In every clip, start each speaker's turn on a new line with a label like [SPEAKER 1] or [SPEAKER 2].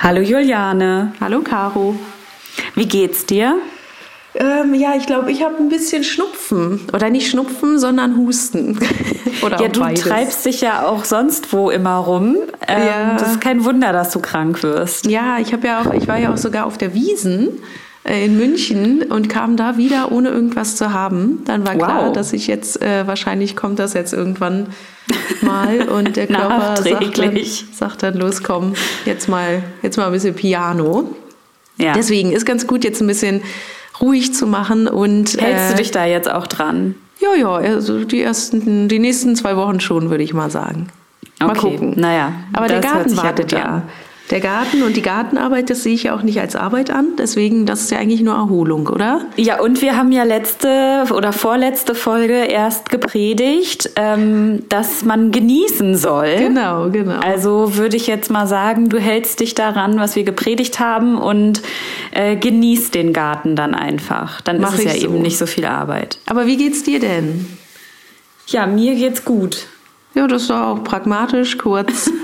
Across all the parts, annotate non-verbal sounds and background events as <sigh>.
[SPEAKER 1] Hallo Juliane.
[SPEAKER 2] Hallo Caro.
[SPEAKER 1] Wie geht's dir?
[SPEAKER 2] Ähm, ja, ich glaube, ich habe ein bisschen Schnupfen. Oder nicht Schnupfen, sondern Husten. <laughs>
[SPEAKER 1] Oder ja, du beides. treibst dich ja auch sonst wo immer rum. Ähm, ja. Das ist kein Wunder, dass du krank wirst.
[SPEAKER 2] Ja, ich habe ja auch, ich war ja auch sogar auf der Wiesen in München und kam da wieder, ohne irgendwas zu haben. Dann war wow. klar, dass ich jetzt, äh, wahrscheinlich kommt das jetzt irgendwann <laughs> mal und der Körper sagt dann, sagt dann, los, komm, jetzt mal, jetzt mal ein bisschen Piano. Ja. Deswegen ist ganz gut, jetzt ein bisschen ruhig zu machen und.
[SPEAKER 1] Hältst äh, du dich da jetzt auch dran?
[SPEAKER 2] Ja, ja, also die ersten, die nächsten zwei Wochen schon, würde ich mal sagen. Mal okay. gucken.
[SPEAKER 1] Naja,
[SPEAKER 2] aber der Garten wartet ja der Garten und die Gartenarbeit, das sehe ich ja auch nicht als Arbeit an. Deswegen, das ist ja eigentlich nur Erholung, oder?
[SPEAKER 1] Ja, und wir haben ja letzte oder vorletzte Folge erst gepredigt, ähm, dass man genießen soll.
[SPEAKER 2] Genau, genau.
[SPEAKER 1] Also würde ich jetzt mal sagen, du hältst dich daran, was wir gepredigt haben und äh, genießt den Garten dann einfach. Dann Mach ist es ja so. eben nicht so viel Arbeit.
[SPEAKER 2] Aber wie geht's dir denn?
[SPEAKER 1] Ja, mir geht's gut.
[SPEAKER 2] Ja, das war auch pragmatisch, kurz. <laughs>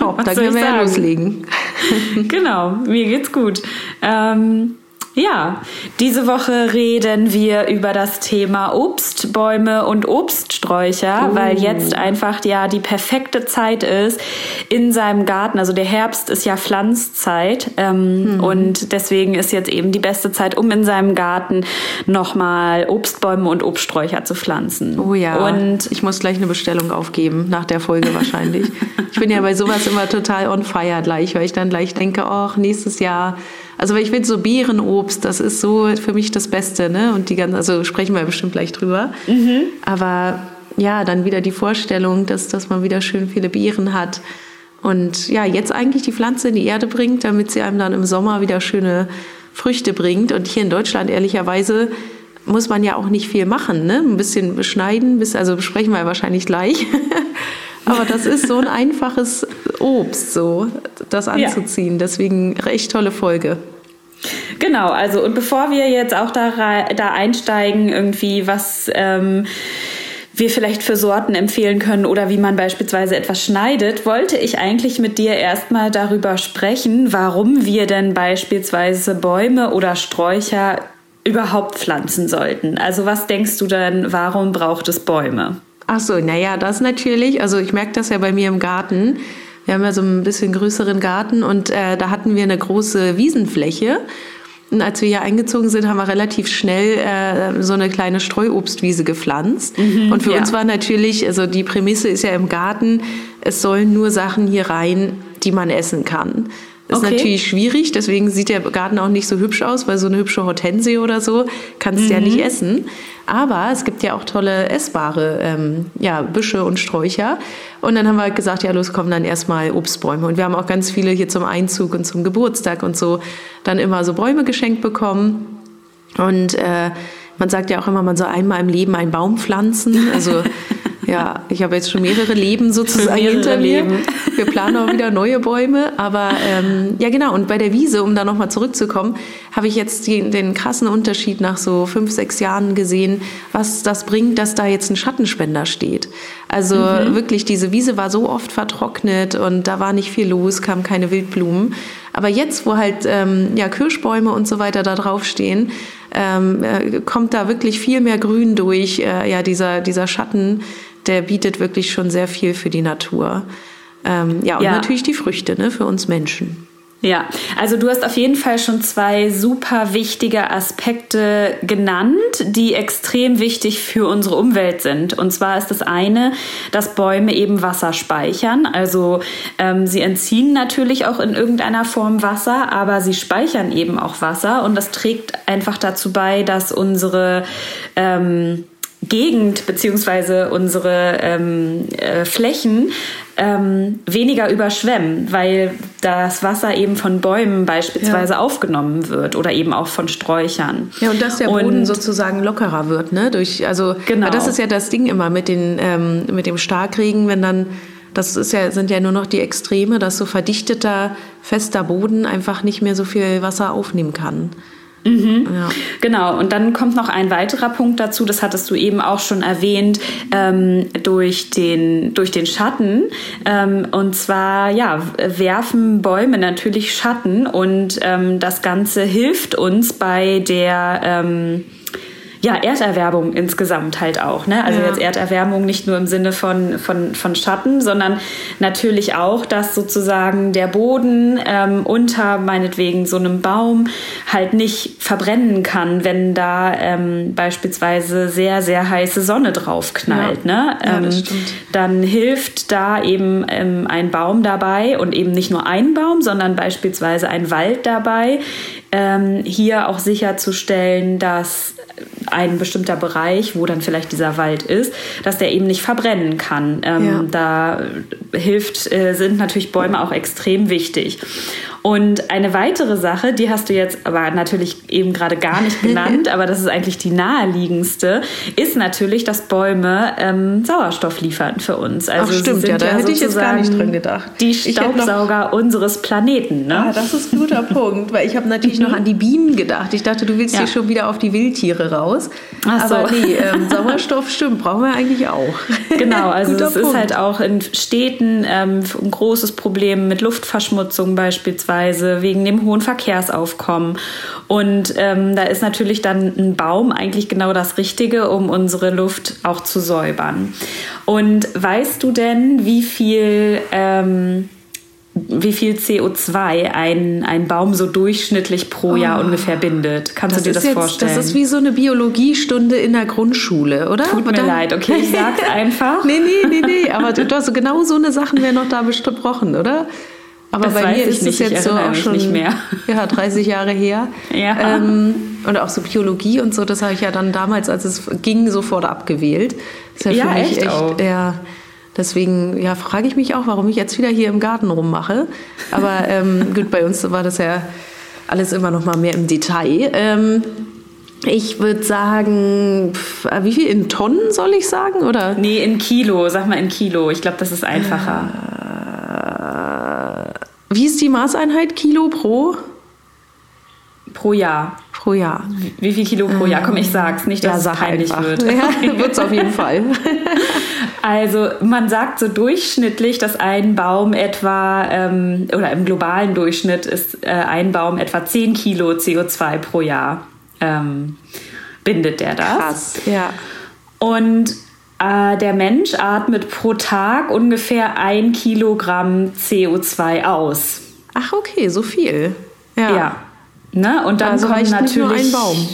[SPEAKER 2] Top, da können wir ja loslegen. <laughs>
[SPEAKER 1] genau, mir geht's gut. Ähm, ja, diese Woche reden wir über das Thema Obstbäume und Obststräucher, oh. weil jetzt einfach ja die perfekte Zeit ist in seinem Garten. Also der Herbst ist ja Pflanzzeit ähm, mhm. und deswegen ist jetzt eben die beste Zeit, um in seinem Garten nochmal Obstbäume und Obststräucher zu pflanzen.
[SPEAKER 2] Oh ja. Und ich muss gleich eine Bestellung aufgeben nach der Folge wahrscheinlich. <laughs> ich bin ja bei sowas immer total on fire gleich, weil ich dann gleich denke, ach nächstes Jahr also weil ich finde so Beerenobst, das ist so für mich das Beste, ne? Und die ganzen, also sprechen wir bestimmt gleich drüber. Mhm. Aber ja, dann wieder die Vorstellung, dass, dass man wieder schön viele Beeren hat. Und ja, jetzt eigentlich die Pflanze in die Erde bringt, damit sie einem dann im Sommer wieder schöne Früchte bringt. Und hier in Deutschland ehrlicherweise muss man ja auch nicht viel machen, ne? Ein bisschen beschneiden, also besprechen wir wahrscheinlich gleich. <laughs> Aber das ist so ein einfaches Obst, so das anzuziehen. Ja. Deswegen recht tolle Folge.
[SPEAKER 1] Genau, also und bevor wir jetzt auch da, da einsteigen, irgendwie was ähm, wir vielleicht für Sorten empfehlen können oder wie man beispielsweise etwas schneidet, wollte ich eigentlich mit dir erstmal darüber sprechen, warum wir denn beispielsweise Bäume oder Sträucher überhaupt pflanzen sollten. Also was denkst du denn, warum braucht es Bäume?
[SPEAKER 2] Ach so, naja, das natürlich. Also ich merke das ja bei mir im Garten. Wir haben ja so ein bisschen größeren Garten und äh, da hatten wir eine große Wiesenfläche. Und als wir hier eingezogen sind, haben wir relativ schnell äh, so eine kleine Streuobstwiese gepflanzt. Mhm, und für ja. uns war natürlich, also die Prämisse ist ja im Garten, es sollen nur Sachen hier rein, die man essen kann. Ist okay. natürlich schwierig, deswegen sieht der Garten auch nicht so hübsch aus, weil so eine hübsche Hortensie oder so kannst du mhm. ja nicht essen. Aber es gibt ja auch tolle essbare ähm, ja, Büsche und Sträucher. Und dann haben wir halt gesagt, ja, los, kommen dann erstmal Obstbäume. Und wir haben auch ganz viele hier zum Einzug und zum Geburtstag und so dann immer so Bäume geschenkt bekommen. Und äh, man sagt ja auch immer, man soll einmal im Leben einen Baum pflanzen. Also <laughs> ja, ich habe jetzt schon mehrere Leben sozusagen mehrere hinter mir. Leben. <laughs> Wir planen auch wieder neue Bäume. Aber ähm, ja, genau. Und bei der Wiese, um da nochmal zurückzukommen, habe ich jetzt die, den krassen Unterschied nach so fünf, sechs Jahren gesehen, was das bringt, dass da jetzt ein Schattenspender steht. Also mhm. wirklich, diese Wiese war so oft vertrocknet und da war nicht viel los, kamen keine Wildblumen. Aber jetzt, wo halt ähm, ja, Kirschbäume und so weiter da draufstehen, ähm, äh, kommt da wirklich viel mehr Grün durch. Äh, ja, dieser, dieser Schatten, der bietet wirklich schon sehr viel für die Natur. Ähm, ja, und ja. natürlich die Früchte ne, für uns Menschen.
[SPEAKER 1] Ja, also du hast auf jeden Fall schon zwei super wichtige Aspekte genannt, die extrem wichtig für unsere Umwelt sind. Und zwar ist das eine, dass Bäume eben Wasser speichern. Also ähm, sie entziehen natürlich auch in irgendeiner Form Wasser, aber sie speichern eben auch Wasser. Und das trägt einfach dazu bei, dass unsere ähm, Gegend beziehungsweise unsere ähm, äh, Flächen ähm, weniger überschwemmen, weil das Wasser eben von Bäumen beispielsweise ja. aufgenommen wird oder eben auch von Sträuchern.
[SPEAKER 2] Ja, und dass der Boden und, sozusagen lockerer wird, ne? Durch, also genau. das ist ja das Ding immer mit, den, ähm, mit dem Starkregen, wenn dann das ist ja, sind ja nur noch die Extreme, dass so verdichteter, fester Boden einfach nicht mehr so viel Wasser aufnehmen kann.
[SPEAKER 1] Mhm. Ja. Genau, und dann kommt noch ein weiterer Punkt dazu, das hattest du eben auch schon erwähnt, ähm, durch, den, durch den Schatten. Ähm, und zwar, ja, werfen Bäume natürlich Schatten und ähm, das Ganze hilft uns bei der ähm, ja, Erderwärmung insgesamt halt auch. Ne? Also ja. jetzt Erderwärmung nicht nur im Sinne von, von, von Schatten, sondern natürlich auch, dass sozusagen der Boden ähm, unter meinetwegen so einem Baum halt nicht verbrennen kann, wenn da ähm, beispielsweise sehr, sehr heiße Sonne drauf knallt. Ja. Ne? Ähm, ja, dann hilft da eben ähm, ein Baum dabei und eben nicht nur ein Baum, sondern beispielsweise ein Wald dabei, ähm, hier auch sicherzustellen, dass ein bestimmter Bereich, wo dann vielleicht dieser Wald ist, dass der eben nicht verbrennen kann. Ähm, ja. Da hilft, äh, sind natürlich Bäume auch extrem wichtig. Und eine weitere Sache, die hast du jetzt aber natürlich eben gerade gar nicht <laughs> genannt, aber das ist eigentlich die naheliegendste, ist natürlich, dass Bäume ähm, Sauerstoff liefern für uns.
[SPEAKER 2] Also Ach stimmt, ja, da ja hätte ich jetzt gar nicht dran gedacht.
[SPEAKER 1] Die Staubsauger unseres Planeten. Ne?
[SPEAKER 2] Ah, das ist ein guter <laughs> Punkt, weil ich habe natürlich noch an die Bienen gedacht. Ich dachte, du willst ja. hier schon wieder auf die Wildtiere raus. Ach so. Aber nee, <laughs> ähm, Sauerstoff stimmt, brauchen wir eigentlich auch.
[SPEAKER 1] Genau, <laughs> also es ist halt auch in Städten ähm, ein großes Problem mit Luftverschmutzung beispielsweise beispielsweise wegen dem hohen Verkehrsaufkommen. Und ähm, da ist natürlich dann ein Baum eigentlich genau das Richtige, um unsere Luft auch zu säubern. Und weißt du denn, wie viel... Wie viel CO2 ein, ein Baum so durchschnittlich pro Jahr oh, ungefähr bindet. Kannst du dir das jetzt, vorstellen?
[SPEAKER 2] Das ist wie so eine Biologiestunde in der Grundschule, oder?
[SPEAKER 1] Tut mir leid, okay, ich sag's <laughs> einfach.
[SPEAKER 2] nee, nee, nee, nee, aber du, hast genau so eine Sachen wären noch da besprochen, oder? Aber
[SPEAKER 1] das
[SPEAKER 2] bei mir ist
[SPEAKER 1] es
[SPEAKER 2] jetzt so auch schon
[SPEAKER 1] nicht mehr. <laughs>
[SPEAKER 2] Ja, 30 Jahre her.
[SPEAKER 1] Ja. Ähm,
[SPEAKER 2] und auch so Biologie und so, das habe ich ja dann damals, als es ging, sofort abgewählt.
[SPEAKER 1] Das ist ja, ja für mich echt, echt
[SPEAKER 2] ja, deswegen ja, frage ich mich auch, warum ich jetzt wieder hier im Garten rummache. Aber ähm, <laughs> gut, bei uns war das ja alles immer noch mal mehr im Detail. Ähm, ich würde sagen, wie viel in Tonnen soll ich sagen? Oder?
[SPEAKER 1] Nee, in Kilo. Sag mal in Kilo. Ich glaube, das ist einfacher.
[SPEAKER 2] Äh, wie ist die Maßeinheit? Kilo pro?
[SPEAKER 1] Pro Jahr.
[SPEAKER 2] Pro Jahr.
[SPEAKER 1] Wie, wie viel Kilo pro Jahr? Komm, ich sag's nicht, dass ja, es peinlich einfach. wird. <laughs>
[SPEAKER 2] Ja, <laughs> wird's auf jeden Fall.
[SPEAKER 1] Also man sagt so durchschnittlich, dass ein Baum etwa, ähm, oder im globalen Durchschnitt ist äh, ein Baum etwa 10 Kilo CO2 pro Jahr ähm, bindet der das.
[SPEAKER 2] Krass, ja.
[SPEAKER 1] Und äh, der Mensch atmet pro Tag ungefähr ein Kilogramm CO2 aus.
[SPEAKER 2] Ach, okay, so viel.
[SPEAKER 1] Ja. ja. Ne? Und dann also kommt natürlich. Nicht nur
[SPEAKER 2] ein Baum.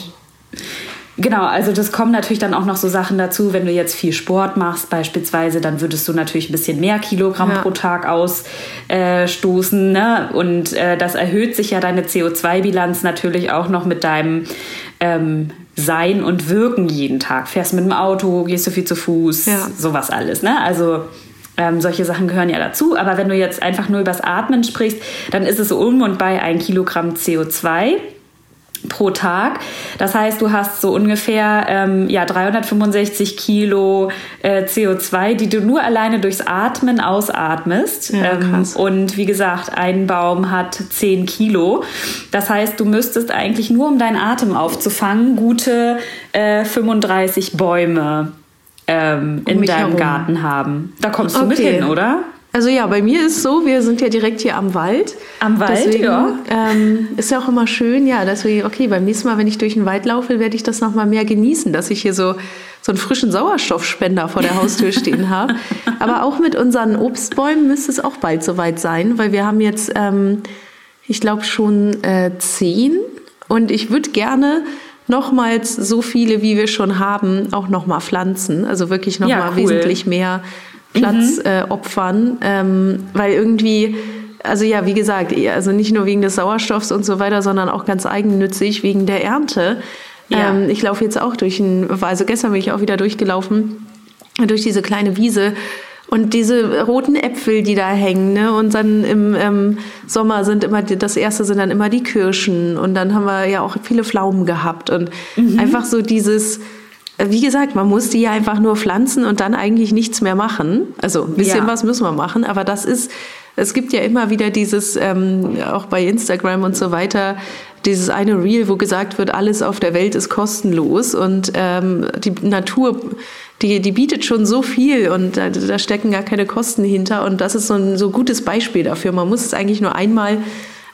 [SPEAKER 1] Genau, also das kommen natürlich dann auch noch so Sachen dazu, wenn du jetzt viel Sport machst beispielsweise, dann würdest du natürlich ein bisschen mehr Kilogramm ja. pro Tag ausstoßen. ne? Und äh, das erhöht sich ja deine CO2-Bilanz natürlich auch noch mit deinem ähm, Sein und Wirken jeden Tag. Fährst mit dem Auto, gehst du viel zu Fuß, ja. sowas alles. Ne? Also ähm, solche Sachen gehören ja dazu. Aber wenn du jetzt einfach nur übers Atmen sprichst, dann ist es so um und bei ein Kilogramm CO2 pro Tag. Das heißt, du hast so ungefähr ähm, ja, 365 Kilo äh, CO2, die du nur alleine durchs Atmen ausatmest.
[SPEAKER 2] Ja, ähm,
[SPEAKER 1] und wie gesagt, ein Baum hat 10 Kilo. Das heißt, du müsstest eigentlich nur, um deinen Atem aufzufangen, gute äh, 35 Bäume ähm, in deinem herum. Garten haben. Da kommst du okay. mit hin, oder?
[SPEAKER 2] Also ja, bei mir ist es so, wir sind ja direkt hier am Wald.
[SPEAKER 1] Am Wald,
[SPEAKER 2] deswegen,
[SPEAKER 1] ja.
[SPEAKER 2] Ähm, ist ja auch immer schön, ja, deswegen, okay, beim nächsten Mal, wenn ich durch den Wald laufe, werde ich das nochmal mehr genießen, dass ich hier so, so einen frischen Sauerstoffspender vor der Haustür stehen <laughs> habe. Aber auch mit unseren Obstbäumen müsste es auch bald soweit sein, weil wir haben jetzt, ähm, ich glaube, schon äh, zehn und ich würde gerne nochmals so viele, wie wir schon haben, auch nochmal pflanzen. Also wirklich nochmal ja, cool. wesentlich mehr Platz mhm. äh, opfern, ähm, weil irgendwie, also ja, wie gesagt, also nicht nur wegen des Sauerstoffs und so weiter, sondern auch ganz eigennützig wegen der Ernte. Ja. Ähm, ich laufe jetzt auch durch ein, also gestern bin ich auch wieder durchgelaufen, durch diese kleine Wiese. Und diese roten Äpfel, die da hängen, ne? und dann im ähm, Sommer sind immer, das erste sind dann immer die Kirschen und dann haben wir ja auch viele Pflaumen gehabt und mhm. einfach so dieses, wie gesagt, man muss die ja einfach nur pflanzen und dann eigentlich nichts mehr machen. Also ein bisschen ja. was müssen wir machen, aber das ist, es gibt ja immer wieder dieses, ähm, auch bei Instagram und so weiter, dieses eine Reel, wo gesagt wird, alles auf der Welt ist kostenlos und ähm, die Natur, die, die bietet schon so viel und da, da stecken gar keine Kosten hinter und das ist so ein so gutes Beispiel dafür. Man muss es eigentlich nur einmal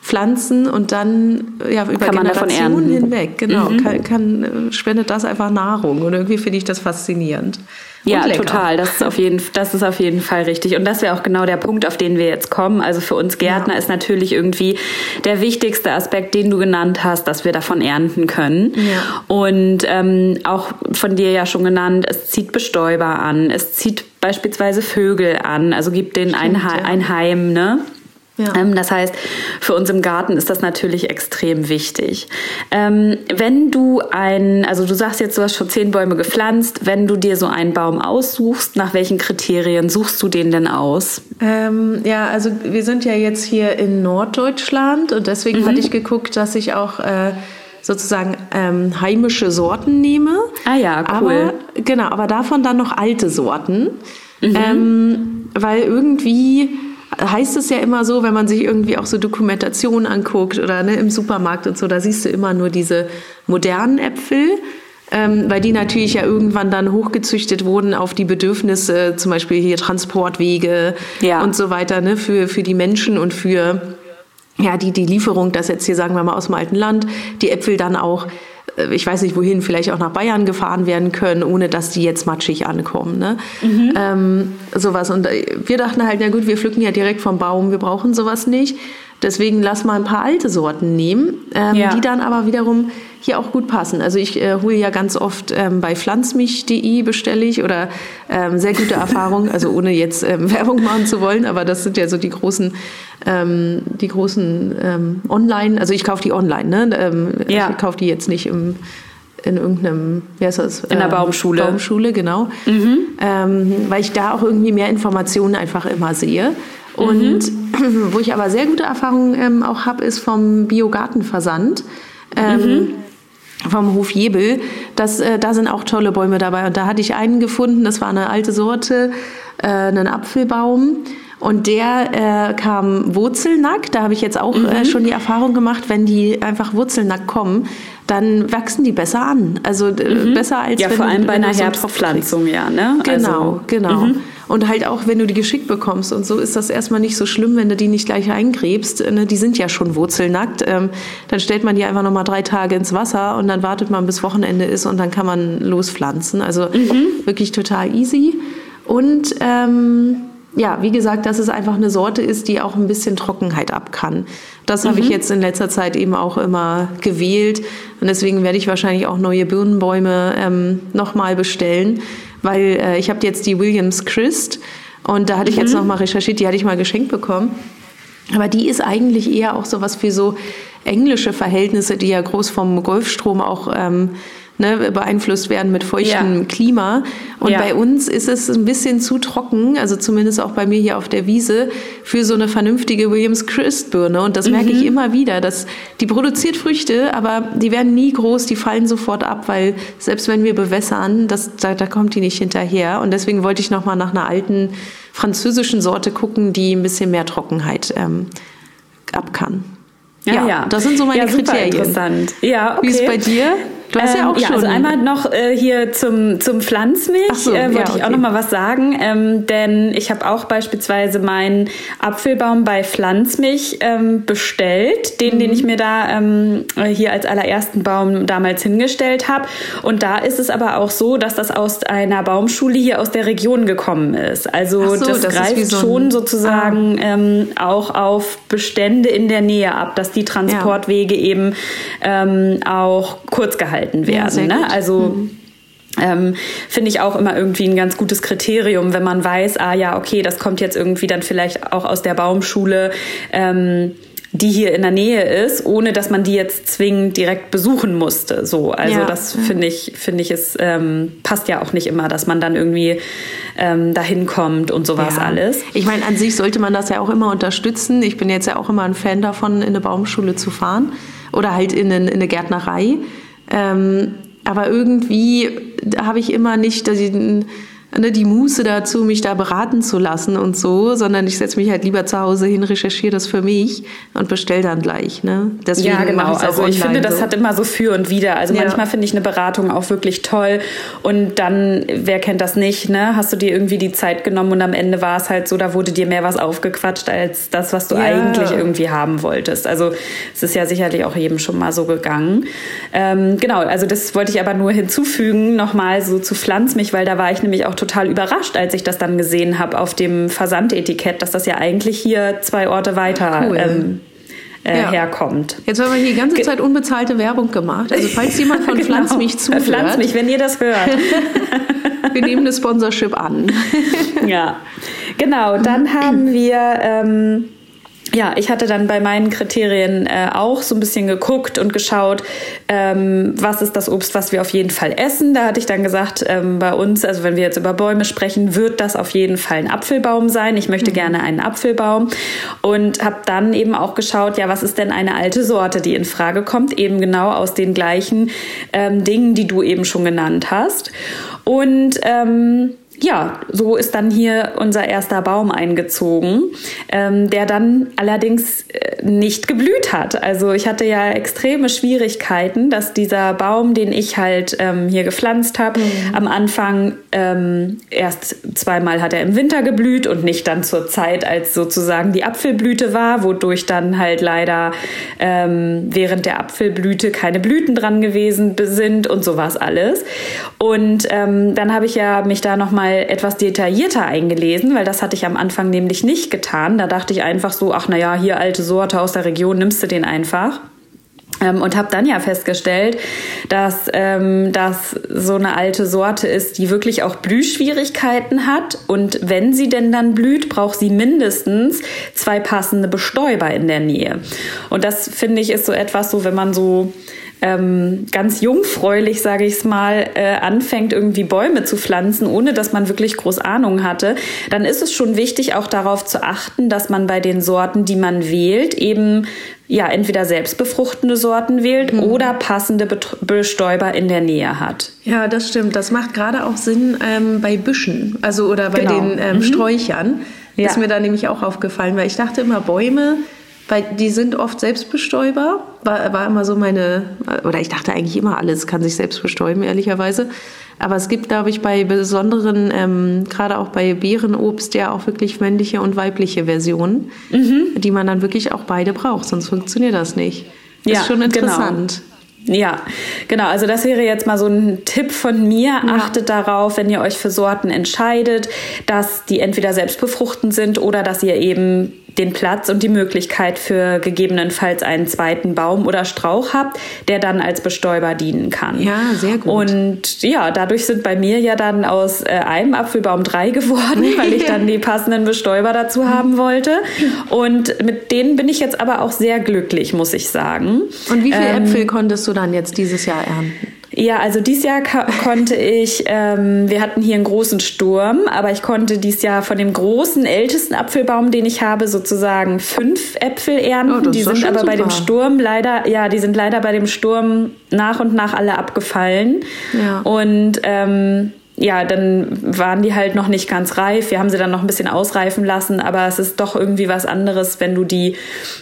[SPEAKER 2] pflanzen und dann ja, über kann Generationen hinweg, genau, mhm. kann, kann, spendet das einfach Nahrung und irgendwie finde ich das faszinierend.
[SPEAKER 1] Ja, total. Das ist, auf jeden, das ist auf jeden Fall richtig. Und das wäre auch genau der Punkt, auf den wir jetzt kommen. Also für uns Gärtner ja. ist natürlich irgendwie der wichtigste Aspekt, den du genannt hast, dass wir davon ernten können. Ja. Und ähm, auch von dir ja schon genannt, es zieht Bestäuber an, es zieht beispielsweise Vögel an, also gibt denen Stimmt, ein, ja. ein Heim, ne? Ja. Ähm, das heißt, für uns im Garten ist das natürlich extrem wichtig. Ähm, wenn du ein, also du sagst jetzt, du hast schon zehn Bäume gepflanzt, wenn du dir so einen Baum aussuchst, nach welchen Kriterien suchst du den denn aus?
[SPEAKER 2] Ähm, ja, also wir sind ja jetzt hier in Norddeutschland und deswegen mhm. hatte ich geguckt, dass ich auch äh, sozusagen ähm, heimische Sorten nehme.
[SPEAKER 1] Ah ja,
[SPEAKER 2] cool. Aber, genau, aber davon dann noch alte Sorten, mhm. ähm, weil irgendwie heißt es ja immer so, wenn man sich irgendwie auch so Dokumentationen anguckt oder ne, im Supermarkt und so, da siehst du immer nur diese modernen Äpfel. Ähm, weil die natürlich ja irgendwann dann hochgezüchtet wurden auf die Bedürfnisse, zum Beispiel hier Transportwege ja. und so weiter, ne, für, für die Menschen und für ja, die, die Lieferung, das jetzt hier sagen wir mal aus dem alten Land, die Äpfel dann auch ich weiß nicht wohin, vielleicht auch nach Bayern gefahren werden können, ohne dass die jetzt matschig ankommen. Ne? Mhm. Ähm, sowas. Und äh, wir dachten halt, na gut, wir pflücken ja direkt vom Baum, wir brauchen sowas nicht. Deswegen lass mal ein paar alte Sorten nehmen, ähm, ja. die dann aber wiederum hier auch gut passen. Also ich äh, hole ja ganz oft ähm, bei pflanzmich.de bestelle ich oder ähm, sehr gute Erfahrung, also ohne jetzt ähm, <laughs> Werbung machen zu wollen, aber das sind ja so die großen, ähm, die großen ähm, Online, also ich kaufe die online, ne? Ähm, ja. Ich kaufe die jetzt nicht im in irgendeinem, wie heißt das?
[SPEAKER 1] In der Baumschule.
[SPEAKER 2] Baumschule, genau. Mhm. Ähm, weil ich da auch irgendwie mehr Informationen einfach immer sehe. Und mhm. <clears throat> wo ich aber sehr gute Erfahrungen ähm, auch habe, ist vom Biogartenversand. Ähm, mhm. Vom Hof Jebel. Das, äh, da sind auch tolle Bäume dabei. Und da hatte ich einen gefunden, das war eine alte Sorte, äh, einen Apfelbaum. Und der äh, kam wurzelnackt. Da habe ich jetzt auch äh, mhm. äh, schon die Erfahrung gemacht, wenn die einfach wurzelnackt kommen, dann wachsen die besser an. Also äh, mhm. besser als
[SPEAKER 1] ja,
[SPEAKER 2] wenn
[SPEAKER 1] vor allem bei einer Herbstpflanzung, ja, ne?
[SPEAKER 2] Genau, also, genau. Mhm. Und halt auch, wenn du die geschickt bekommst und so, ist das erstmal nicht so schlimm, wenn du die nicht gleich eingräbst. Ne? Die sind ja schon wurzelnackt. Ähm, dann stellt man die einfach nochmal drei Tage ins Wasser und dann wartet man, bis Wochenende ist und dann kann man lospflanzen. Also mhm. wirklich total easy. Und ähm, ja, wie gesagt, dass es einfach eine Sorte ist, die auch ein bisschen Trockenheit ab kann. Das mhm. habe ich mhm. jetzt in letzter Zeit eben auch immer gewählt. Und deswegen werde ich wahrscheinlich auch neue Birnenbäume ähm, nochmal bestellen, weil äh, ich habe jetzt die Williams Christ und da hatte ich mhm. jetzt nochmal recherchiert, die hatte ich mal geschenkt bekommen. Aber die ist eigentlich eher auch sowas für so englische Verhältnisse, die ja groß vom Golfstrom auch ähm, ne, beeinflusst werden mit feuchtem ja. Klima. Und ja. bei uns ist es ein bisschen zu trocken, also zumindest auch bei mir hier auf der Wiese, für so eine vernünftige Williams Christ Birne. Und das mhm. merke ich mhm. immer wieder, dass die produziert Früchte, aber die werden nie groß, die fallen sofort ab, weil selbst wenn wir bewässern, das, da, da kommt die nicht hinterher. Und deswegen wollte ich noch mal nach einer alten französischen Sorte gucken, die ein bisschen mehr Trockenheit ähm, ab kann.
[SPEAKER 1] Ja, ja, ja,
[SPEAKER 2] das sind so meine
[SPEAKER 1] ja,
[SPEAKER 2] Kriterien.
[SPEAKER 1] Interessant. Ja,
[SPEAKER 2] okay. Wie ist es bei dir?
[SPEAKER 1] Hast ähm, ja auch ja, schon. Also einmal noch äh, hier zum, zum Pflanzmilch so, äh, wollte ja, okay. ich auch noch mal was sagen, ähm, denn ich habe auch beispielsweise meinen Apfelbaum bei Pflanzmilch ähm, bestellt, den, mhm. den ich mir da ähm, hier als allerersten Baum damals hingestellt habe. Und da ist es aber auch so, dass das aus einer Baumschule hier aus der Region gekommen ist. Also so, das, das, greift so schon sozusagen ah. ähm, auch auf Bestände in der Nähe ab, dass die Transportwege ja. eben ähm, auch kurz gehalten gehalten werden. Ja, ne? Also mhm. ähm, finde ich auch immer irgendwie ein ganz gutes Kriterium, wenn man weiß, ah ja, okay, das kommt jetzt irgendwie dann vielleicht auch aus der Baumschule. Ähm, die hier in der Nähe ist, ohne dass man die jetzt zwingend direkt besuchen musste. So, also ja, das ja. finde ich, finde ich, es ähm, passt ja auch nicht immer, dass man dann irgendwie ähm, dahin kommt und sowas ja. alles.
[SPEAKER 2] Ich meine, an sich sollte man das ja auch immer unterstützen. Ich bin jetzt ja auch immer ein Fan davon, in eine Baumschule zu fahren oder halt in in eine Gärtnerei. Ähm, aber irgendwie habe ich immer nicht, dass ich, ne, die Muße dazu, mich da beraten zu lassen und so, sondern ich setze mich halt lieber zu Hause hin, recherchiere das für mich und bestelle dann gleich. Ne?
[SPEAKER 1] Deswegen ja, genau. Also ich finde, das so. hat immer so für und wieder. Also ja. manchmal finde ich eine Beratung auch wirklich toll und dann, wer kennt das nicht, ne? hast du dir irgendwie die Zeit genommen und am Ende war es halt so, da wurde dir mehr was aufgequatscht als das, was du ja. eigentlich irgendwie haben wolltest. Also es ist ja sicherlich auch jedem schon mal so gegangen. Ähm, genau, also das wollte ich aber nur hinzufügen, nochmal so zu Pflanzmilch, weil da war ich nämlich auch total überrascht, als ich das dann gesehen habe auf dem Versandetikett, dass das ja eigentlich hier zwei Orte weiter cool. ähm, äh, ja. herkommt.
[SPEAKER 2] Jetzt haben wir hier die ganze Zeit unbezahlte Werbung gemacht. Also falls jemand von <laughs> genau. Pflanzmilch zuhört.
[SPEAKER 1] Pflanzmilch, wenn ihr das hört. <laughs>
[SPEAKER 2] wir nehmen eine Sponsorship an.
[SPEAKER 1] ja, genau. Dann haben wir... Ähm, ja, ich hatte dann bei meinen Kriterien äh, auch so ein bisschen geguckt und geschaut, ähm, was ist das Obst, was wir auf jeden Fall essen. Da hatte ich dann gesagt, ähm, bei uns, also wenn wir jetzt über Bäume sprechen, wird das auf jeden Fall ein Apfelbaum sein. Ich möchte mhm. gerne einen Apfelbaum und habe dann eben auch geschaut, ja, was ist denn eine alte Sorte, die in Frage kommt, eben genau aus den gleichen ähm, Dingen, die du eben schon genannt hast. Und ähm, ja, so ist dann hier unser erster Baum eingezogen, ähm, der dann allerdings äh, nicht geblüht hat. Also ich hatte ja extreme Schwierigkeiten, dass dieser Baum, den ich halt ähm, hier gepflanzt habe, mhm. am Anfang ähm, erst zweimal hat er im Winter geblüht und nicht dann zur Zeit, als sozusagen die Apfelblüte war, wodurch dann halt leider ähm, während der Apfelblüte keine Blüten dran gewesen sind und sowas alles. Und ähm, dann habe ich ja mich da nochmal mal etwas detaillierter eingelesen, weil das hatte ich am Anfang nämlich nicht getan. Da dachte ich einfach so, ach naja, hier alte Sorte aus der Region, nimmst du den einfach. Ähm, und habe dann ja festgestellt, dass ähm, das so eine alte Sorte ist, die wirklich auch Blühschwierigkeiten hat. Und wenn sie denn dann blüht, braucht sie mindestens zwei passende Bestäuber in der Nähe. Und das finde ich ist so etwas, so wenn man so ähm, ganz jungfräulich, sage ich es mal, äh, anfängt, irgendwie Bäume zu pflanzen, ohne dass man wirklich groß Ahnung hatte, dann ist es schon wichtig, auch darauf zu achten, dass man bei den Sorten, die man wählt, eben ja entweder selbstbefruchtende Sorten wählt mhm. oder passende Bestäuber in der Nähe hat.
[SPEAKER 2] Ja, das stimmt. Das macht gerade auch Sinn ähm, bei Büschen, also oder bei genau. den ähm, mhm. Sträuchern. Ja. Ist mir da nämlich auch aufgefallen, weil ich dachte immer, Bäume weil die sind oft Selbstbestäuber. War, war immer so meine, oder ich dachte eigentlich immer, alles kann sich selbst bestäuben, ehrlicherweise. Aber es gibt, glaube ich, bei besonderen, ähm, gerade auch bei Beerenobst, ja auch wirklich männliche und weibliche Versionen, mhm. die man dann wirklich auch beide braucht, sonst funktioniert das nicht. Das ja, ist schon genau. interessant.
[SPEAKER 1] Genau. Ja, genau. Also das wäre jetzt mal so ein Tipp von mir. Ja. Achtet darauf, wenn ihr euch für Sorten entscheidet, dass die entweder selbst befruchtend sind oder dass ihr eben den Platz und die Möglichkeit für gegebenenfalls einen zweiten Baum oder Strauch habt, der dann als Bestäuber dienen kann.
[SPEAKER 2] Ja, sehr gut.
[SPEAKER 1] Und ja, dadurch sind bei mir ja dann aus äh, einem Apfelbaum drei <laughs> geworden, weil ich dann die passenden Bestäuber dazu haben wollte. Und mit denen bin ich jetzt aber auch sehr glücklich, muss ich sagen.
[SPEAKER 2] Und wie viele ähm, Äpfel konntest du dann jetzt dieses Jahr ernten?
[SPEAKER 1] Ja, also dieses Jahr konnte ich, ähm, wir hatten hier einen großen Sturm, aber ich konnte dieses Jahr von dem großen, ältesten Apfelbaum, den ich habe, sozusagen fünf Äpfel ernten. Oh, die sind aber super. bei dem Sturm leider, ja, die sind leider bei dem Sturm nach und nach alle abgefallen. Ja. Und ähm, ja, dann waren die halt noch nicht ganz reif. Wir haben sie dann noch ein bisschen ausreifen lassen, aber es ist doch irgendwie was anderes, wenn du die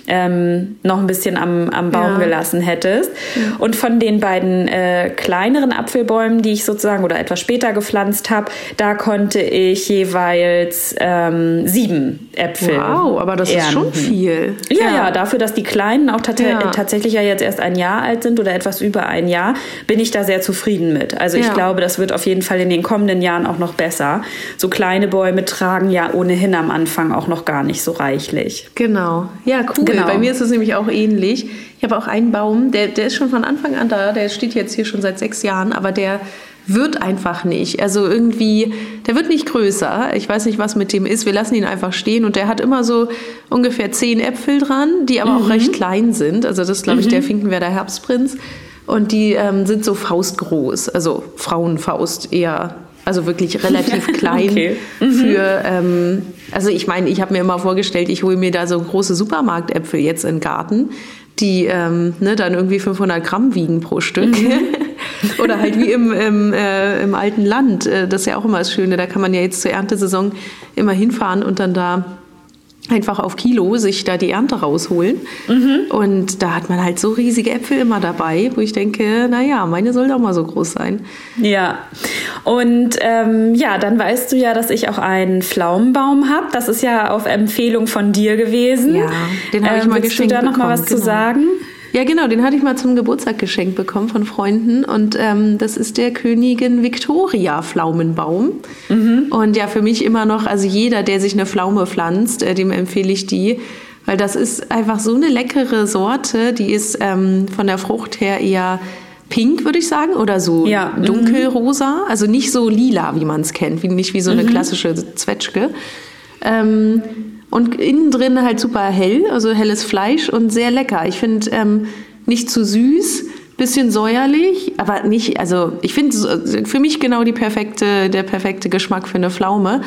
[SPEAKER 1] ähm, noch ein bisschen am, am Baum ja. gelassen hättest. Ja. Und von den beiden äh, kleineren Apfelbäumen, die ich sozusagen oder etwas später gepflanzt habe, da konnte ich jeweils ähm, sieben Äpfel.
[SPEAKER 2] Wow, aber das ernten. ist schon viel.
[SPEAKER 1] Ja, ja, ja, dafür, dass die kleinen auch tats tatsächlich ja jetzt erst ein Jahr alt sind oder etwas über ein Jahr, bin ich da sehr zufrieden mit. Also ich glaube, das wird auf jeden Fall in den kommenden Jahren auch noch besser. So kleine Bäume tragen ja ohnehin am Anfang auch noch gar nicht so reichlich.
[SPEAKER 2] Genau. Ja, cool. Genau. Bei mir ist es nämlich auch ähnlich. Ich habe auch einen Baum, der, der ist schon von Anfang an da, der steht jetzt hier schon seit sechs Jahren, aber der wird einfach nicht. Also irgendwie, der wird nicht größer. Ich weiß nicht, was mit dem ist. Wir lassen ihn einfach stehen und der hat immer so ungefähr zehn Äpfel dran, die aber mhm. auch recht klein sind. Also das ist, glaube ich, mhm. der Finkenwerder Herbstprinz. Und die ähm, sind so faustgroß, also Frauenfaust eher, also wirklich relativ <laughs> klein okay. mhm. für, ähm, also ich meine, ich habe mir immer vorgestellt, ich hole mir da so große Supermarktäpfel jetzt in den Garten, die ähm, ne, dann irgendwie 500 Gramm wiegen pro Stück. Mhm. <laughs> Oder halt wie im, im, äh, im alten Land. Äh, das ist ja auch immer das Schöne. Da kann man ja jetzt zur Erntesaison immer hinfahren und dann da einfach auf Kilo sich da die Ernte rausholen. Mhm. Und da hat man halt so riesige Äpfel immer dabei, wo ich denke, naja, meine soll doch mal so groß sein.
[SPEAKER 1] Ja. Und ähm, ja, dann weißt du ja, dass ich auch einen Pflaumenbaum habe. Das ist ja auf Empfehlung von dir gewesen.
[SPEAKER 2] Ja, den habe ich ähm, mal geschenkt.
[SPEAKER 1] du da noch
[SPEAKER 2] bekommen,
[SPEAKER 1] mal was genau. zu sagen?
[SPEAKER 2] Ja, genau, den hatte ich mal zum Geburtstag geschenkt bekommen von Freunden. Und ähm, das ist der Königin Victoria Pflaumenbaum. Mhm. Und ja, für mich immer noch, also jeder, der sich eine Pflaume pflanzt, äh, dem empfehle ich die. Weil das ist einfach so eine leckere Sorte. Die ist ähm, von der Frucht her eher pink, würde ich sagen, oder so ja. Mhm. dunkelrosa. Also nicht so lila, wie man es kennt, wie, nicht wie so eine mhm. klassische Zwetschge. Ähm, und innen drin halt super hell, also helles Fleisch und sehr lecker. Ich finde ähm, nicht zu süß, bisschen säuerlich, aber nicht, also ich finde für mich genau die perfekte, der perfekte Geschmack für eine Pflaume.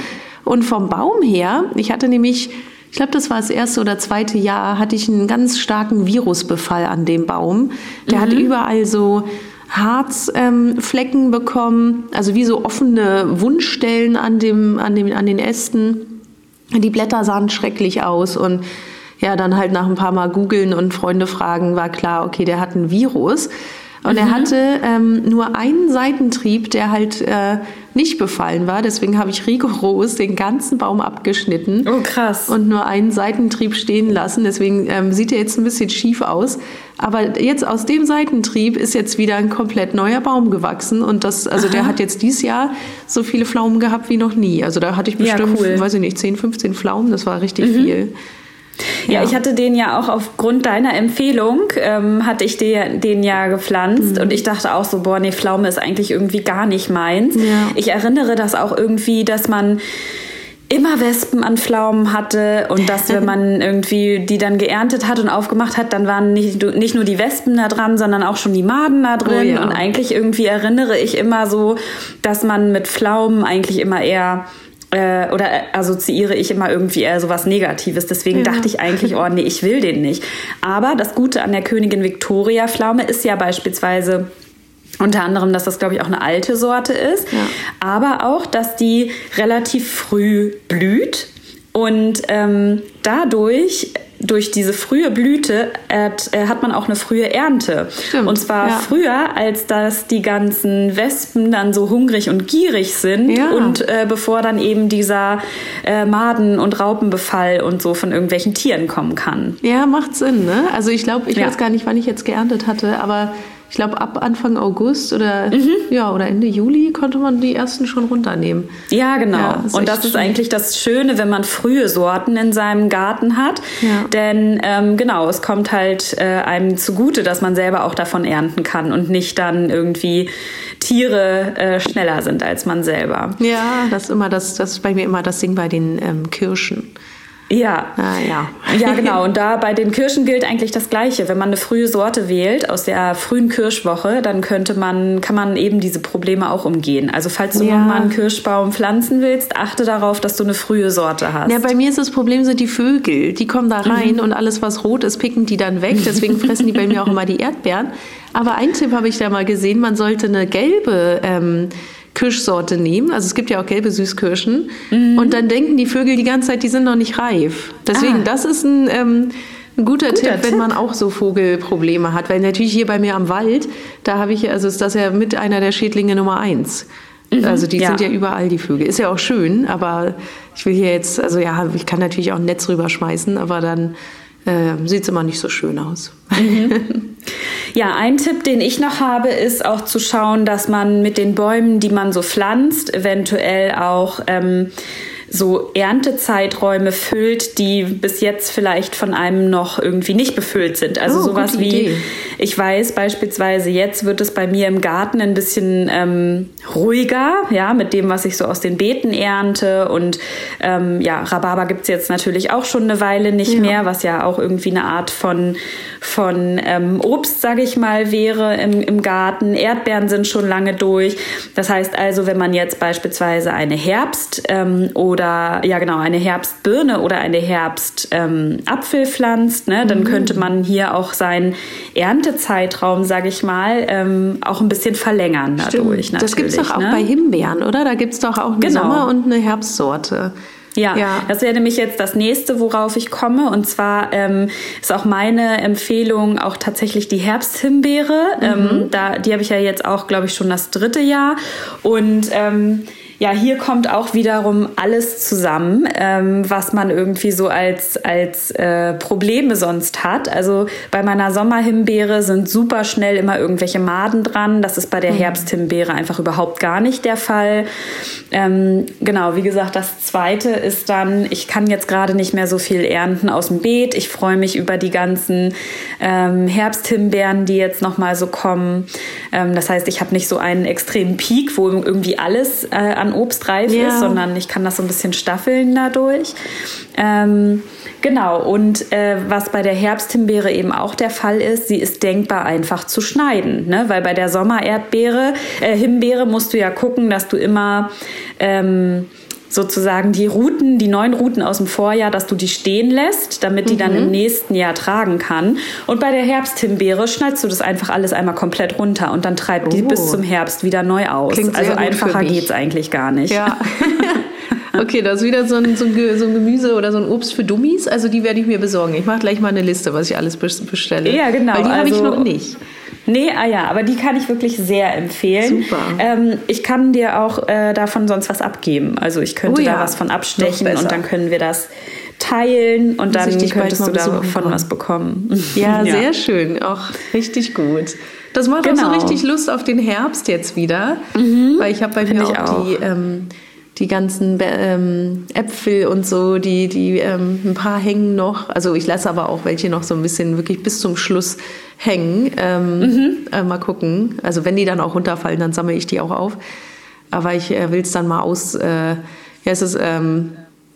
[SPEAKER 2] Und vom Baum her, ich hatte nämlich, ich glaube, das war das erste oder zweite Jahr, hatte ich einen ganz starken Virusbefall an dem Baum. Der mhm. hat überall so Harzflecken ähm, bekommen, also wie so offene Wundstellen an, dem, an, dem, an den Ästen. Die Blätter sahen schrecklich aus und ja, dann halt nach ein paar Mal googeln und Freunde fragen, war klar, okay, der hat ein Virus. Und mhm. er hatte ähm, nur einen Seitentrieb, der halt äh, nicht befallen war. Deswegen habe ich rigoros den ganzen Baum abgeschnitten.
[SPEAKER 1] Oh, krass.
[SPEAKER 2] Und nur einen Seitentrieb stehen lassen. Deswegen ähm, sieht er jetzt ein bisschen schief aus. Aber jetzt aus dem Seitentrieb ist jetzt wieder ein komplett neuer Baum gewachsen. Und das, also Aha. der hat jetzt dieses Jahr so viele Pflaumen gehabt wie noch nie. Also da hatte ich bestimmt, ja, cool. weiß ich nicht, 10, 15 Pflaumen. Das war richtig mhm. viel.
[SPEAKER 1] Ja, ja, ich hatte den ja auch aufgrund deiner Empfehlung, ähm, hatte ich den, den ja gepflanzt mhm. und ich dachte auch so, boah, nee, Pflaume ist eigentlich irgendwie gar nicht meins. Ja. Ich erinnere das auch irgendwie, dass man immer Wespen an Pflaumen hatte und dass wenn man <laughs> irgendwie die dann geerntet hat und aufgemacht hat, dann waren nicht, nicht nur die Wespen da dran, sondern auch schon die Maden da drin. Oh ja. Und eigentlich irgendwie erinnere ich immer so, dass man mit Pflaumen eigentlich immer eher äh, oder assoziiere ich immer irgendwie eher so was Negatives. Deswegen ja. dachte ich eigentlich, oh nee, ich will den nicht. Aber das Gute an der Königin Victoria Pflaume ist ja beispielsweise unter anderem, dass das, glaube ich, auch eine alte Sorte ist, ja. aber auch, dass die relativ früh blüht und ähm, dadurch durch diese frühe Blüte hat, äh, hat man auch eine frühe Ernte. Stimmt, und zwar ja. früher, als dass die ganzen Wespen dann so hungrig und gierig sind ja. und äh, bevor dann eben dieser äh, Maden- und Raupenbefall und so von irgendwelchen Tieren kommen kann.
[SPEAKER 2] Ja, macht Sinn, ne? Also ich glaube, ich ja. weiß gar nicht, wann ich jetzt geerntet hatte, aber ich glaube, ab Anfang August oder, mhm. ja, oder Ende Juli konnte man die ersten schon runternehmen.
[SPEAKER 1] Ja, genau. Ja, und das schön. ist eigentlich das Schöne, wenn man frühe Sorten in seinem Garten hat. Ja. Denn ähm, genau, es kommt halt äh, einem zugute, dass man selber auch davon ernten kann und nicht dann irgendwie Tiere äh, schneller sind als man selber.
[SPEAKER 2] Ja, das ist immer das, das ist bei mir immer das Ding bei den ähm, Kirschen.
[SPEAKER 1] Ja. Ah, ja. ja, genau. Und da bei den Kirschen gilt eigentlich das Gleiche. Wenn man eine frühe Sorte wählt aus der frühen Kirschwoche, dann könnte man, kann man eben diese Probleme auch umgehen. Also falls du ja. mal einen Kirschbaum pflanzen willst, achte darauf, dass du eine frühe Sorte hast.
[SPEAKER 2] Ja, bei mir ist das Problem sind die Vögel. Die kommen da rein mhm. und alles, was rot ist, picken die dann weg. Deswegen fressen die bei mir auch immer die Erdbeeren. Aber einen Tipp habe ich da mal gesehen, man sollte eine gelbe ähm, Kirschsorte nehmen. Also es gibt ja auch gelbe Süßkirschen. Mhm. Und dann denken die Vögel die ganze Zeit, die sind noch nicht reif. Deswegen, ah. das ist ein, ähm, ein guter, guter Tipp, Tipp, wenn man auch so Vogelprobleme hat. Weil natürlich hier bei mir am Wald, da habe ich, also ist das ja mit einer der Schädlinge Nummer eins. Mhm, also die ja. sind ja überall, die Vögel. Ist ja auch schön, aber ich will hier jetzt, also ja, ich kann natürlich auch ein Netz rüberschmeißen, aber dann äh, sieht es immer nicht so schön aus.
[SPEAKER 1] Mhm. <laughs> Ja, ein Tipp, den ich noch habe, ist auch zu schauen, dass man mit den Bäumen, die man so pflanzt, eventuell auch ähm, so Erntezeiträume füllt, die bis jetzt vielleicht von einem noch irgendwie nicht befüllt sind. Also oh, sowas wie, Idee. ich weiß beispielsweise, jetzt wird es bei mir im Garten ein bisschen ähm, ruhiger, ja, mit dem, was ich so aus den Beeten ernte. Und ähm, ja, Rhabarber gibt's jetzt natürlich auch schon eine Weile nicht ja. mehr, was ja auch irgendwie eine Art von, von ähm, Obst, sage ich mal, wäre im, im Garten. Erdbeeren sind schon lange durch. Das heißt also, wenn man jetzt beispielsweise eine Herbst- ähm, oder oder ja genau eine Herbstbirne oder eine Herbstapfel ähm, pflanzt, ne, dann mhm. könnte man hier auch seinen Erntezeitraum, sage ich mal, ähm, auch ein bisschen verlängern dadurch.
[SPEAKER 2] Das gibt es doch auch ne? bei Himbeeren, oder? Da gibt es doch auch eine genau. Sommer- und eine Herbstsorte.
[SPEAKER 1] Ja, ja, das wäre nämlich jetzt das nächste, worauf ich komme. Und zwar ähm, ist auch meine Empfehlung auch tatsächlich die Herbsthimbeere. Mhm. Ähm, da, die habe ich ja jetzt auch, glaube ich, schon das dritte Jahr. Und ähm, ja, hier kommt auch wiederum alles zusammen, ähm, was man irgendwie so als, als äh, Probleme sonst hat. Also bei meiner Sommerhimbeere sind super schnell immer irgendwelche Maden dran. Das ist bei der mhm. Herbsthimbeere einfach überhaupt gar nicht der Fall. Ähm, genau, wie gesagt, das zweite ist dann, ich kann jetzt gerade nicht mehr so viel ernten aus dem Beet. Ich freue mich über die ganzen ähm, Herbsthimbeeren, die jetzt nochmal so kommen. Ähm, das heißt, ich habe nicht so einen extremen Peak, wo irgendwie alles äh, an obstreif ja. ist, sondern ich kann das so ein bisschen staffeln dadurch. Ähm, genau, und äh, was bei der Herbsthimbeere eben auch der Fall ist, sie ist denkbar einfach zu schneiden, ne? weil bei der Sommererdbeere, äh, Himbeere musst du ja gucken, dass du immer ähm, sozusagen die Routen, die neuen Routen aus dem Vorjahr, dass du die stehen lässt, damit die mhm. dann im nächsten Jahr tragen kann. Und bei der Herbsthimbeere schneidest du das einfach alles einmal komplett runter und dann treibt oh. die bis zum Herbst wieder neu aus. Klingt also einfacher geht es eigentlich gar nicht.
[SPEAKER 2] Ja. <laughs> <laughs> Okay, das ist wieder so ein, so, ein, Gemüse oder so ein Obst für Dummies. Also die werde ich mir besorgen. Ich mache gleich mal eine Liste, was ich alles bestelle.
[SPEAKER 1] Ja, genau.
[SPEAKER 2] Weil die
[SPEAKER 1] also,
[SPEAKER 2] habe ich noch nicht.
[SPEAKER 1] Nee, ah ja, aber die kann ich wirklich sehr empfehlen. Super. Ähm, ich kann dir auch äh, davon sonst was abgeben. Also ich könnte oh ja, da was von abstechen und dann können wir das teilen und dann könntest du davon was bekommen. <laughs>
[SPEAKER 2] Ja, ja, sehr schön. Auch richtig gut. Das macht genau. auch so richtig Lust auf den Herbst jetzt wieder, mhm. weil ich habe bei mir auch, auch, die ähm, die ganzen ähm, Äpfel und so, die, die ähm, ein paar hängen noch. Also ich lasse aber auch welche noch so ein bisschen wirklich bis zum Schluss hängen. Ähm, mhm. äh, mal gucken. Also wenn die dann auch runterfallen, dann sammle ich die auch auf. Aber ich äh, will es dann mal aus, äh, ja, es ist, ähm,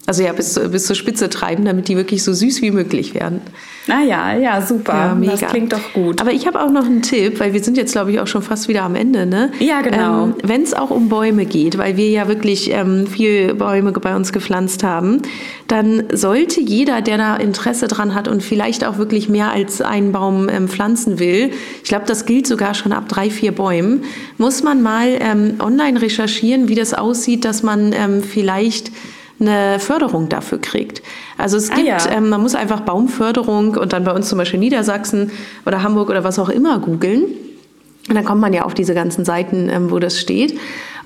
[SPEAKER 2] also ja, bis, bis zur Spitze treiben, damit die wirklich so süß wie möglich werden.
[SPEAKER 1] Ah ja, ja, super. Ja, mega. Das klingt doch gut.
[SPEAKER 2] Aber ich habe auch noch einen Tipp, weil wir sind jetzt, glaube ich, auch schon fast wieder am Ende. Ne?
[SPEAKER 1] Ja, genau.
[SPEAKER 2] Ähm, Wenn es auch um Bäume geht, weil wir ja wirklich ähm, viel Bäume bei uns gepflanzt haben, dann sollte jeder, der da Interesse dran hat und vielleicht auch wirklich mehr als einen Baum ähm, pflanzen will, ich glaube, das gilt sogar schon ab drei, vier Bäumen, muss man mal ähm, online recherchieren, wie das aussieht, dass man ähm, vielleicht eine Förderung dafür kriegt. Also es ah, gibt, ja. ähm, man muss einfach Baumförderung und dann bei uns zum Beispiel Niedersachsen oder Hamburg oder was auch immer googeln. Und dann kommt man ja auf diese ganzen Seiten, ähm, wo das steht.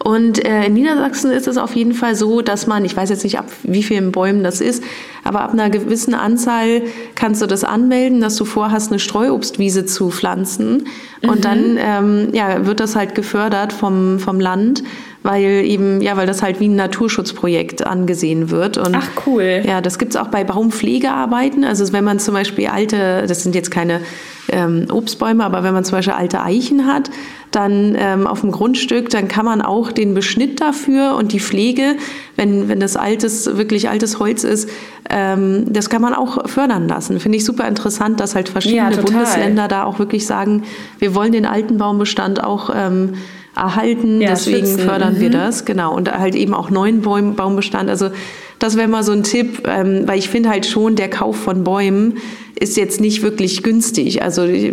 [SPEAKER 2] Und äh, in Niedersachsen ist es auf jeden Fall so, dass man, ich weiß jetzt nicht, ab wie vielen Bäumen das ist, aber ab einer gewissen Anzahl kannst du das anmelden, dass du vorhast, eine Streuobstwiese zu pflanzen. Und mhm. dann ähm, ja, wird das halt gefördert vom, vom Land weil eben, ja, weil das halt wie ein Naturschutzprojekt angesehen wird.
[SPEAKER 1] Und Ach cool.
[SPEAKER 2] Ja, das gibt's auch bei Baumpflegearbeiten. Also wenn man zum Beispiel alte, das sind jetzt keine ähm, Obstbäume, aber wenn man zum Beispiel alte Eichen hat, dann ähm, auf dem Grundstück, dann kann man auch den Beschnitt dafür und die Pflege, wenn, wenn das altes, wirklich altes Holz ist, ähm, das kann man auch fördern lassen. Finde ich super interessant, dass halt verschiedene ja, Bundesländer da auch wirklich sagen, wir wollen den alten Baumbestand auch ähm, erhalten. Ja, Deswegen schützen. fördern mhm. wir das, genau. Und halt eben auch neuen Baum, Baumbestand. Also das wäre mal so ein Tipp, ähm, weil ich finde halt schon, der Kauf von Bäumen ist jetzt nicht wirklich günstig. Also ich,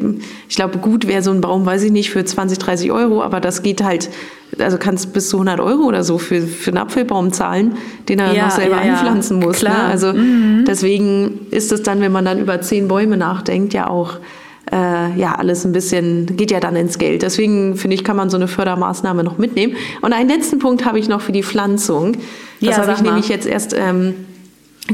[SPEAKER 2] ich glaube, gut wäre so ein Baum, weiß ich nicht, für 20, 30 Euro, aber das geht halt, also kannst bis zu 100 Euro oder so für, für einen Apfelbaum zahlen, den er ja, noch selber ja, anpflanzen muss. Ne? Also mhm. deswegen ist es dann, wenn man dann über zehn Bäume nachdenkt, ja auch äh, ja alles ein bisschen, geht ja dann ins Geld. Deswegen finde ich, kann man so eine Fördermaßnahme noch mitnehmen. Und einen letzten Punkt habe ich noch für die Pflanzung. Das ja, habe ich mal. nämlich jetzt erst ähm,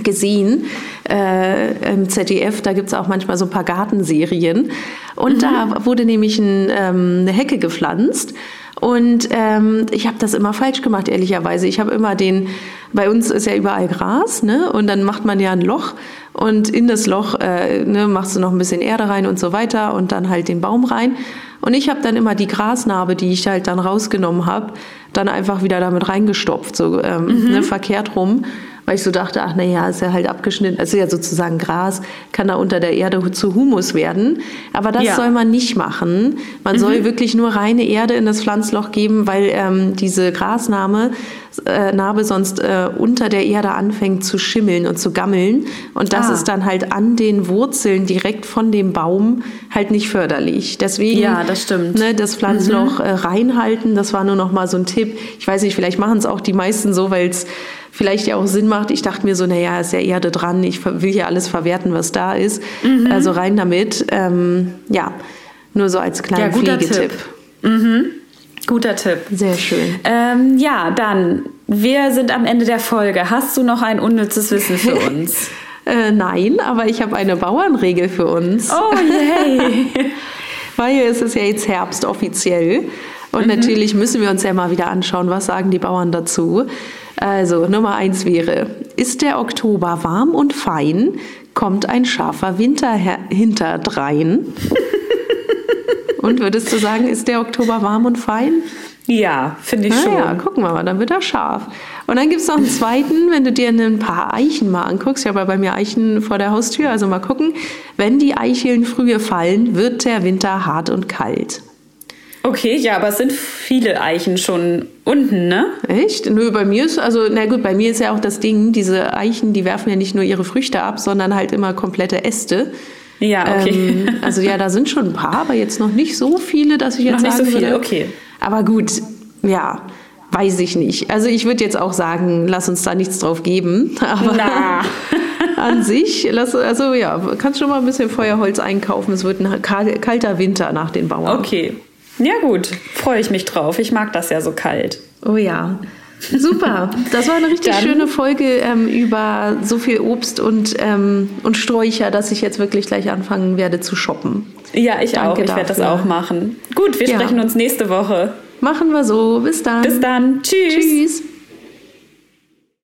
[SPEAKER 2] gesehen äh, im ZDF. Da gibt es auch manchmal so ein paar Gartenserien. Und mhm. da wurde nämlich ein, ähm, eine Hecke gepflanzt. Und ähm, ich habe das immer falsch gemacht, ehrlicherweise. Ich habe immer den, bei uns ist ja überall Gras, ne? Und dann macht man ja ein Loch und in das Loch äh, ne, machst du noch ein bisschen Erde rein und so weiter und dann halt den Baum rein. Und ich habe dann immer die Grasnarbe, die ich halt dann rausgenommen habe, dann einfach wieder damit reingestopft, so ähm, mhm. ne, verkehrt rum. Weil ich so dachte, ach naja, ist ja halt abgeschnitten, also ja sozusagen Gras, kann da unter der Erde zu Humus werden. Aber das ja. soll man nicht machen. Man mhm. soll wirklich nur reine Erde in das Pflanzloch geben, weil ähm, diese Grasnarbe äh, Narbe sonst äh, unter der Erde anfängt zu schimmeln und zu gammeln. Und das ah. ist dann halt an den Wurzeln direkt von dem Baum halt nicht förderlich. Deswegen
[SPEAKER 1] ja, das, stimmt.
[SPEAKER 2] Ne, das Pflanzloch mhm. äh, reinhalten, das war nur noch mal so ein Tipp. Ich weiß nicht, vielleicht machen es auch die meisten so, weil es vielleicht ja auch Sinn macht. Ich dachte mir so, naja, ist ja Erde dran, ich will hier alles verwerten, was da ist. Mhm. Also rein damit. Ähm, ja, nur so als kleinen ja, Pflegetipp.
[SPEAKER 1] Mhm. Guter Tipp.
[SPEAKER 2] Sehr schön.
[SPEAKER 1] Ähm, ja, dann, wir sind am Ende der Folge. Hast du noch ein unnützes Wissen für <laughs> uns?
[SPEAKER 2] äh, nein, aber ich habe eine Bauernregel für uns.
[SPEAKER 1] Oh, yay! <laughs>
[SPEAKER 2] Weil es ist ja jetzt Herbst offiziell. Und mhm. natürlich müssen wir uns ja mal wieder anschauen, was sagen die Bauern dazu. Also Nummer eins wäre, ist der Oktober warm und fein, kommt ein scharfer Winter hinterdrein. und würdest du sagen, ist der Oktober warm und fein?
[SPEAKER 1] Ja, finde ich Na, schon. Ja,
[SPEAKER 2] gucken wir mal, dann wird er scharf. Und dann gibt es noch einen zweiten, wenn du dir ein paar Eichen mal anguckst. Ich habe ja bei mir Eichen vor der Haustür, also mal gucken. Wenn die Eicheln früher fallen, wird der Winter hart und kalt.
[SPEAKER 1] Okay, ja, aber es sind viele Eichen schon unten, ne?
[SPEAKER 2] Echt? Nö, bei mir ist, also, na gut, bei mir ist ja auch das Ding, diese Eichen, die werfen ja nicht nur ihre Früchte ab, sondern halt immer komplette Äste.
[SPEAKER 1] Ja, okay. Ähm,
[SPEAKER 2] also ja, da sind schon ein paar, aber jetzt noch nicht so viele, dass ich jetzt noch nicht so viele,
[SPEAKER 1] würde. okay.
[SPEAKER 2] Aber gut, ja, weiß ich nicht. Also ich würde jetzt auch sagen, lass uns da nichts drauf geben. <laughs> Aber
[SPEAKER 1] Na. <laughs>
[SPEAKER 2] an sich, lass, also ja, kannst schon mal ein bisschen Feuerholz einkaufen. Es wird ein kalter Winter nach den Bauern.
[SPEAKER 1] Okay. Ja, gut. Freue ich mich drauf. Ich mag das ja so kalt.
[SPEAKER 2] Oh ja. Super. Das war eine richtig Dann, schöne Folge ähm, über so viel Obst und, ähm, und Sträucher, dass ich jetzt wirklich gleich anfangen werde zu shoppen.
[SPEAKER 1] Ja, ich Danke auch. Ich werde das auch machen. Gut, wir ja. sprechen uns nächste Woche.
[SPEAKER 2] Machen wir so. Bis dann.
[SPEAKER 1] Bis dann. Tschüss. Tschüss.